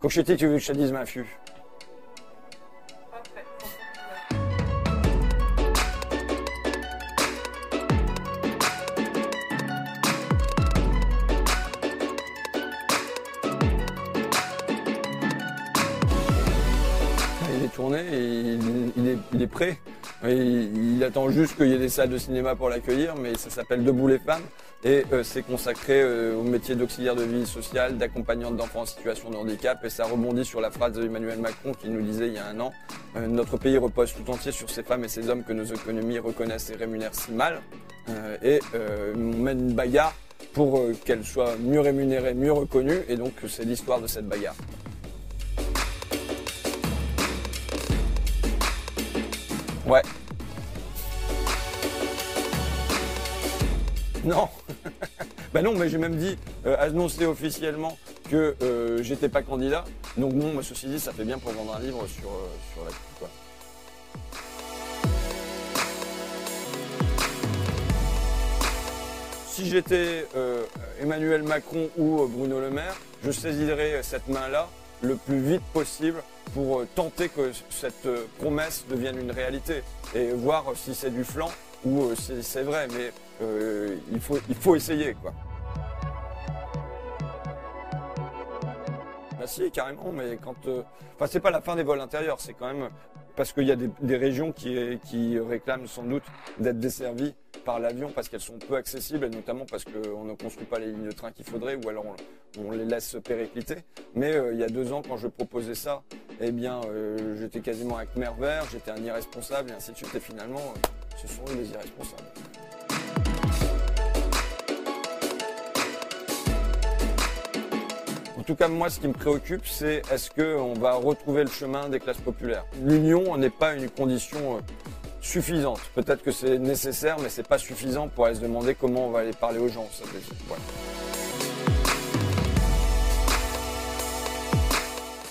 Cochetti, tu veux que je te dise Mafu Il est tourné, il est prêt. Il, attend juste qu'il y ait des salles de cinéma pour l'accueillir, mais ça s'appelle Debout les femmes. Et euh, c'est consacré euh, au métier d'auxiliaire de vie sociale, d'accompagnante d'enfants en situation de handicap. Et ça rebondit sur la phrase d'Emmanuel Macron qui nous disait il y a un an euh, Notre pays repose tout entier sur ces femmes et ces hommes que nos économies reconnaissent et rémunèrent si mal. Et on mène une bagarre pour qu'elles soient mieux rémunérées, mieux reconnues et donc c'est l'histoire de cette bagarre. Ouais. Non. ben non, mais j'ai même dit, euh, annoncé officiellement que euh, j'étais pas candidat. Donc bon, mais ceci dit, ça fait bien pour vendre un livre sur, euh, la quoi. Si j'étais euh, Emmanuel Macron ou Bruno Le Maire, je saisirais cette main-là le plus vite possible pour tenter que cette promesse devienne une réalité et voir si c'est du flanc ou si c'est vrai. Mais euh, il, faut, il faut essayer, quoi. Bah si, carrément, mais quand... Euh, enfin, c'est pas la fin des vols intérieurs, c'est quand même... Parce qu'il y a des, régions qui, réclament sans doute d'être desservies par l'avion parce qu'elles sont peu accessibles, et notamment parce qu'on ne construit pas les lignes de train qu'il faudrait, ou alors on, les laisse péricliter. Mais euh, il y a deux ans, quand je proposais ça, eh bien, j'étais quasiment avec mer vert, j'étais un irresponsable, et ainsi de suite, et finalement, ce sont eux les irresponsables. Tout cas, moi, ce qui me préoccupe, c'est est-ce qu'on va retrouver le chemin des classes populaires? L'union n'est pas une condition euh, suffisante. Peut-être que c'est nécessaire, mais c'est pas suffisant pour aller se demander comment on va aller parler aux gens.